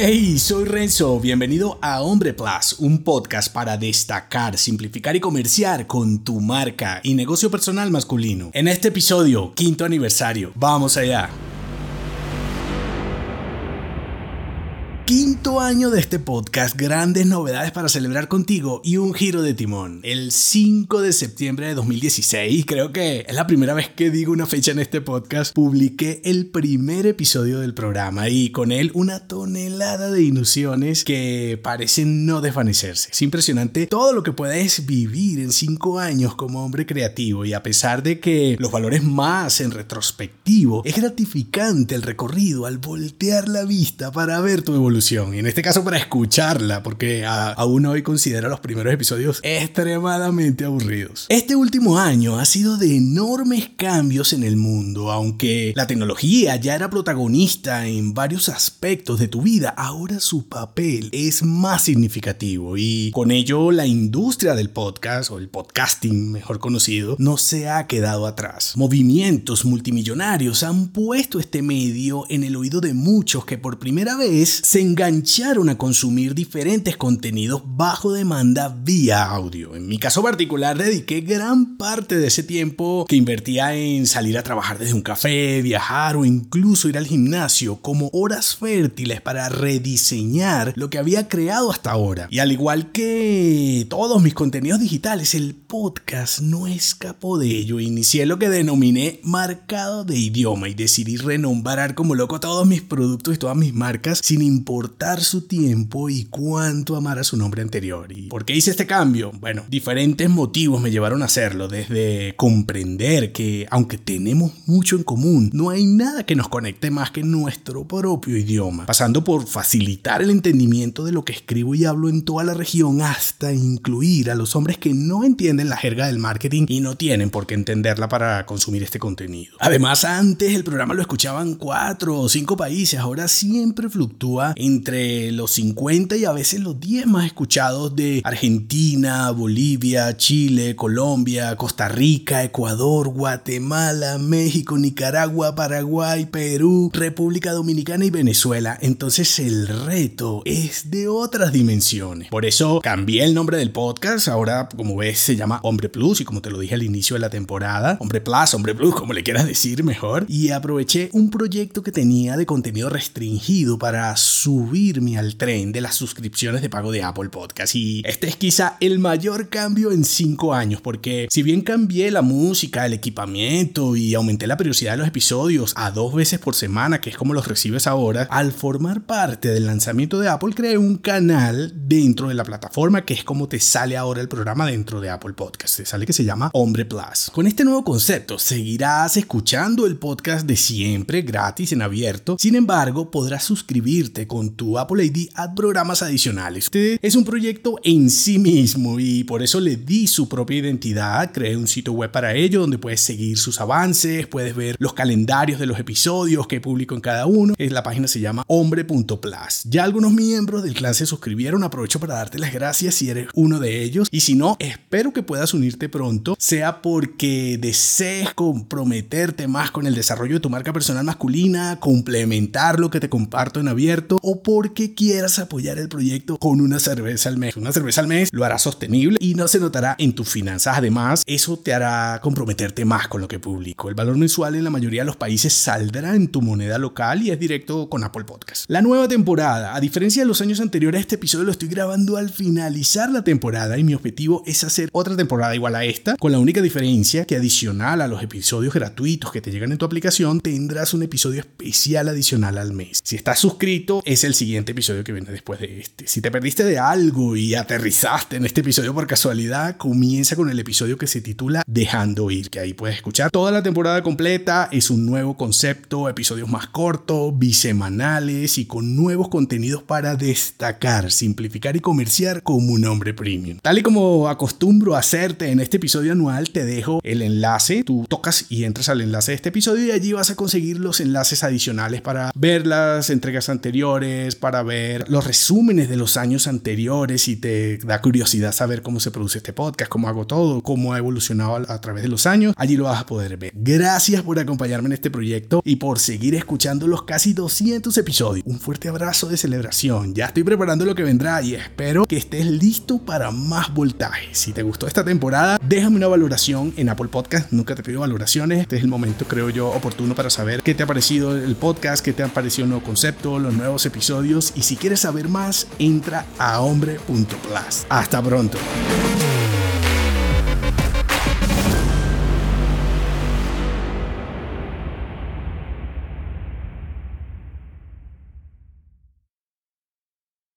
Hey, soy Renzo, bienvenido a Hombre Plus, un podcast para destacar, simplificar y comerciar con tu marca y negocio personal masculino. En este episodio, quinto aniversario, vamos allá. Quinto año de este podcast, grandes novedades para celebrar contigo y un giro de timón. El 5 de septiembre de 2016, creo que es la primera vez que digo una fecha en este podcast, publiqué el primer episodio del programa y con él una tonelada de ilusiones que parecen no desvanecerse. Es impresionante todo lo que puedes vivir en 5 años como hombre creativo y a pesar de que los valores más en retrospectivo, es gratificante el recorrido al voltear la vista para ver tu evolución y en este caso para escucharla, porque aún hoy considero los primeros episodios extremadamente aburridos. Este último año ha sido de enormes cambios en el mundo, aunque la tecnología ya era protagonista en varios aspectos de tu vida, ahora su papel es más significativo y con ello la industria del podcast o el podcasting mejor conocido no se ha quedado atrás. Movimientos multimillonarios han puesto este medio en el oído de muchos que por primera vez se engancharon a consumir diferentes contenidos bajo demanda vía audio. En mi caso particular dediqué gran parte de ese tiempo que invertía en salir a trabajar desde un café, viajar o incluso ir al gimnasio como horas fértiles para rediseñar lo que había creado hasta ahora. Y al igual que todos mis contenidos digitales, el podcast no escapó de ello. Inicié lo que denominé marcado de idioma y decidí renombrar como loco todos mis productos y todas mis marcas sin importar su tiempo y cuánto amar a su nombre anterior. ¿Y por qué hice este cambio? Bueno, diferentes motivos me llevaron a hacerlo, desde comprender que aunque tenemos mucho en común, no hay nada que nos conecte más que nuestro propio idioma, pasando por facilitar el entendimiento de lo que escribo y hablo en toda la región hasta incluir a los hombres que no entienden la jerga del marketing y no tienen por qué entenderla para consumir este contenido. Además, antes el programa lo escuchaban cuatro o cinco países, ahora siempre fluctúa entre los 50 y a veces los 10 más escuchados de Argentina, Bolivia, Chile, Colombia, Costa Rica, Ecuador, Guatemala, México, Nicaragua, Paraguay, Perú, República Dominicana y Venezuela. Entonces el reto es de otras dimensiones. Por eso cambié el nombre del podcast. Ahora, como ves, se llama Hombre Plus y como te lo dije al inicio de la temporada, Hombre Plus, Hombre Plus, como le quieras decir mejor. Y aproveché un proyecto que tenía de contenido restringido para su subirme al tren de las suscripciones de pago de Apple Podcast. Y este es quizá el mayor cambio en cinco años, porque si bien cambié la música, el equipamiento y aumenté la periodicidad de los episodios a dos veces por semana, que es como los recibes ahora, al formar parte del lanzamiento de Apple, creé un canal dentro de la plataforma, que es como te sale ahora el programa dentro de Apple Podcast. Te sale que se llama Hombre Plus. Con este nuevo concepto, seguirás escuchando el podcast de siempre, gratis, en abierto. Sin embargo, podrás suscribirte con tu Apple ID a programas adicionales. Este es un proyecto en sí mismo y por eso le di su propia identidad. Creé un sitio web para ello donde puedes seguir sus avances, puedes ver los calendarios de los episodios que publico en cada uno. La página se llama hombre.plus. Ya algunos miembros del clan se suscribieron. Aprovecho para darte las gracias si eres uno de ellos. Y si no, espero que puedas unirte pronto, sea porque desees comprometerte más con el desarrollo de tu marca personal masculina, complementar lo que te comparto en abierto o porque quieras apoyar el proyecto con una cerveza al mes. Una cerveza al mes lo hará sostenible y no se notará en tus finanzas. Además, eso te hará comprometerte más con lo que publico. El valor mensual en la mayoría de los países saldrá en tu moneda local y es directo con Apple Podcast. La nueva temporada, a diferencia de los años anteriores, este episodio lo estoy grabando al finalizar la temporada y mi objetivo es hacer otra temporada igual a esta, con la única diferencia que adicional a los episodios gratuitos que te llegan en tu aplicación, tendrás un episodio especial adicional al mes. Si estás suscrito, es el siguiente episodio que viene después de este. Si te perdiste de algo y aterrizaste en este episodio por casualidad, comienza con el episodio que se titula Dejando ir, que ahí puedes escuchar toda la temporada completa. Es un nuevo concepto, episodios más cortos, bisemanales y con nuevos contenidos para destacar, simplificar y comerciar como un hombre premium. Tal y como acostumbro hacerte en este episodio anual, te dejo el enlace. Tú tocas y entras al enlace de este episodio y allí vas a conseguir los enlaces adicionales para ver las entregas anteriores para ver los resúmenes de los años anteriores y te da curiosidad saber cómo se produce este podcast, cómo hago todo, cómo ha evolucionado a través de los años, allí lo vas a poder ver. Gracias por acompañarme en este proyecto y por seguir escuchando los casi 200 episodios. Un fuerte abrazo de celebración. Ya estoy preparando lo que vendrá y espero que estés listo para más voltaje. Si te gustó esta temporada, déjame una valoración en Apple Podcast. Nunca te pido valoraciones. Este es el momento, creo yo, oportuno para saber qué te ha parecido el podcast, qué te ha parecido el nuevo concepto, los nuevos Y si quieres saber más, entra a hombre.plus. Hasta pronto.